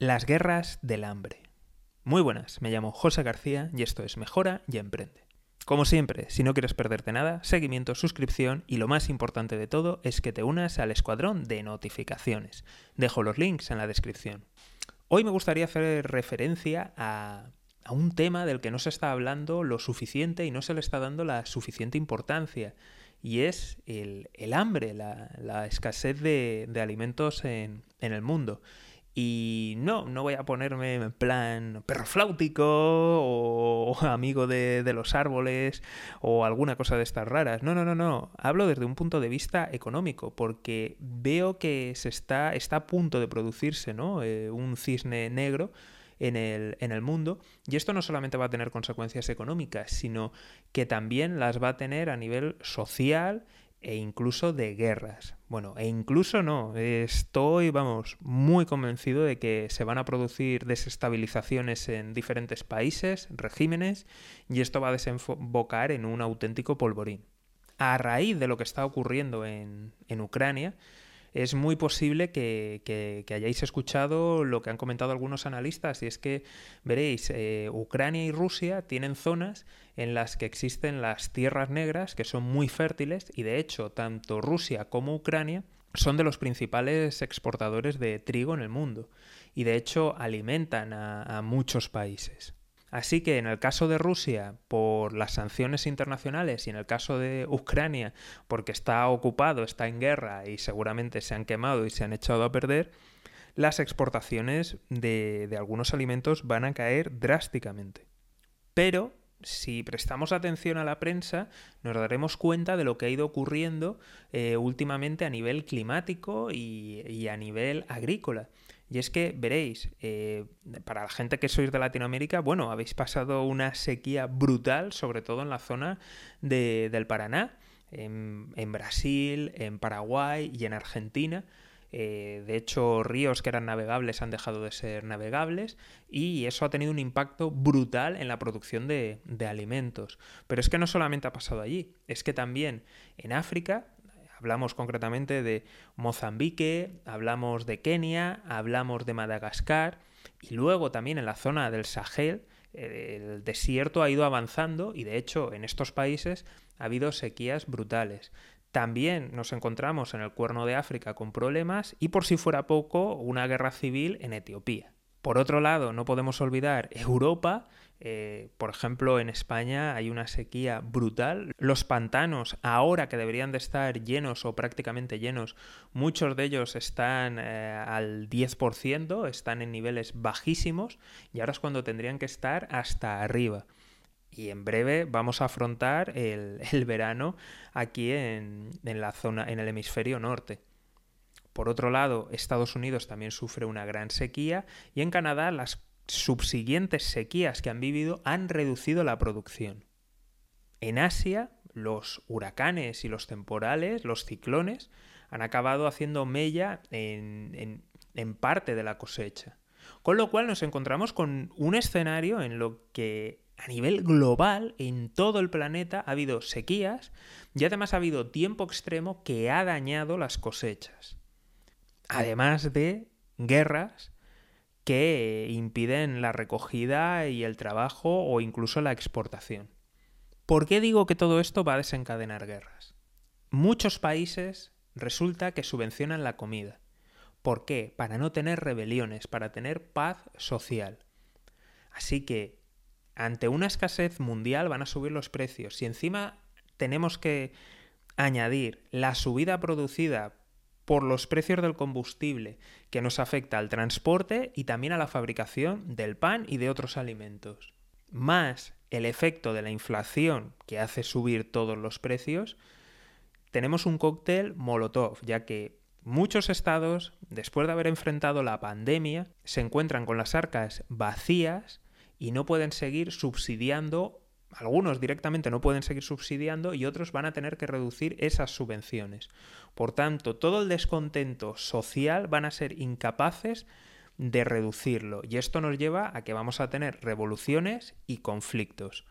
Las guerras del hambre. Muy buenas, me llamo José García y esto es Mejora y Emprende. Como siempre, si no quieres perderte nada, seguimiento, suscripción y lo más importante de todo es que te unas al escuadrón de notificaciones. Dejo los links en la descripción. Hoy me gustaría hacer referencia a, un tema del que no se está hablando lo suficiente y no se le está dando la suficiente importancia y es el, hambre, la, escasez de, alimentos en, en, el mundo. Y no, no voy a ponerme en plan perro flautico o, amigo de, los árboles o alguna cosa de estas raras. No, no, no, no. Hablo desde un punto de vista económico, porque veo que se está, está a punto de producirse ¿no? Eh, un cisne negro en el, en el mundo. Y esto no solamente va a tener consecuencias económicas, sino que también las va a tener a nivel social e incluso de guerras. Bueno, e incluso no, estoy, vamos, muy convencido de que se van a producir desestabilizaciones en diferentes países, regímenes, y esto va a desembocar en un auténtico polvorín. A raíz de lo que está ocurriendo en, en Ucrania, es muy posible que, hayáis escuchado lo que han comentado algunos analistas, y es que, veréis, eh, Ucrania y Rusia tienen zonas en las que existen las tierras negras, que son muy fértiles, y de hecho, tanto Rusia como Ucrania son de los principales exportadores de trigo en el mundo, y de hecho alimentan a muchos países. Así que en el caso de Rusia, por las sanciones internacionales, y en el caso de Ucrania, porque está ocupado, está en guerra y seguramente se han quemado y se han echado a perder, las exportaciones de, algunos alimentos van a caer drásticamente. Pero si prestamos atención a la prensa, nos daremos cuenta de lo que ha ido ocurriendo eh, últimamente a nivel climático y, a nivel agrícola. Y es que veréis, eh, para la gente que sois de Latinoamérica, bueno, habéis pasado una sequía brutal, sobre todo en la zona del Paraná, en, Brasil, en Paraguay y en Argentina. Eh, de hecho, ríos que eran navegables han dejado de ser navegables y eso ha tenido un impacto brutal en la producción de, de alimentos. Pero es que no solamente ha pasado allí, es que también en África Hablamos concretamente de Mozambique, hablamos de Kenia, hablamos de Madagascar y luego también en la zona del Sahel el desierto ha ido avanzando y de hecho en estos países ha habido sequías brutales. También nos encontramos en el cuerno de África con problemas y por si fuera poco una guerra civil en Etiopía. Por otro lado, no podemos olvidar Europa. Eh, por ejemplo, en España hay una sequía brutal. Los pantanos, ahora que deberían de estar llenos o prácticamente llenos, muchos de ellos están eh, al 10%, están en niveles bajísimos y ahora es cuando tendrían que estar hasta arriba. Y en breve vamos a afrontar el, verano aquí en, en la zona, en el hemisferio norte. Por otro lado, Estados Unidos también sufre una gran sequía y en Canadá las subsiguientes sequías que han vivido han reducido la producción. En Asia, los huracanes y los temporales, los ciclones, han acabado haciendo mella en, parte de la cosecha. Con lo cual nos encontramos con un escenario en lo que a nivel global, en todo el planeta, ha habido sequías y además ha habido tiempo extremo que ha dañado las cosechas además de guerras que impiden la recogida y el trabajo o incluso la exportación. ¿Por qué digo que todo esto va a desencadenar guerras? Muchos países resulta que subvencionan la comida. ¿Por qué? Para no tener rebeliones, para tener paz social. Así que, ante una escasez mundial van a subir los precios y encima tenemos que añadir la subida producida por los precios del combustible, que nos afecta al transporte y también a la fabricación del pan y de otros alimentos. Más el efecto de la inflación que hace subir todos los precios, tenemos un cóctel Molotov, ya que muchos estados, después de haber enfrentado la pandemia, se encuentran con las arcas vacías y no pueden seguir subsidiando algunos directamente no pueden seguir subsidiando y otros van a tener que reducir esas subvenciones. Por tanto, todo el descontento social van a ser incapaces de reducirlo y esto nos lleva a que vamos a tener revoluciones y conflictos.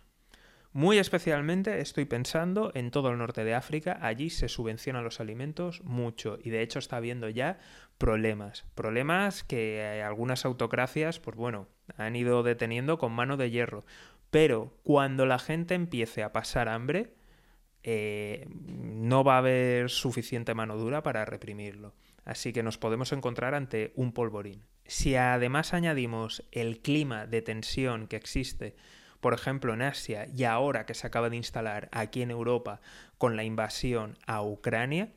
Muy especialmente estoy pensando en todo el norte de África, allí se subvencionan los alimentos mucho y de hecho está habiendo ya problemas, problemas que algunas autocracias, pues bueno, han ido deteniendo con mano de hierro, pero cuando la gente empiece a pasar hambre, eh, no va a haber suficiente mano dura para reprimirlo. Así que nos podemos encontrar ante un polvorín. Si además añadimos el clima de tensión que existe por ejemplo, en Asia y ahora que se acaba de instalar aquí en Europa con la invasión a Ucrania,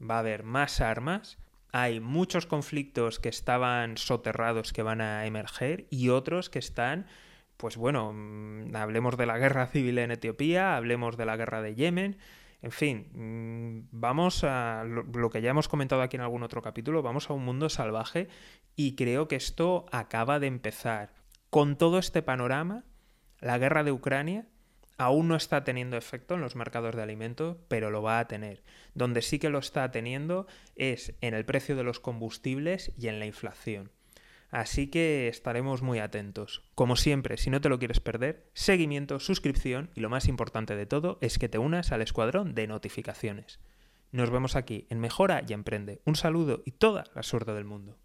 va a haber más armas, hay muchos conflictos que estaban soterrados que van a emerger y otros que están, pues bueno, mm, hablemos de la guerra civil en Etiopía, hablemos de la guerra de Yemen, en fin, mm, vamos a lo, que ya hemos comentado aquí en algún otro capítulo, vamos a un mundo salvaje y creo que esto acaba de empezar. Con todo este panorama, la guerra de Ucrania aún no está teniendo efecto en los mercados de alimentos, pero lo va a tener. Donde sí que lo está teniendo es en el precio de los combustibles y en la inflación. Así que estaremos muy atentos. Como siempre, si no te lo quieres perder, seguimiento, suscripción y lo más importante de todo es que te unas al escuadrón de notificaciones. Nos vemos aquí en Mejora y Emprende. Un saludo y toda la suerte del mundo.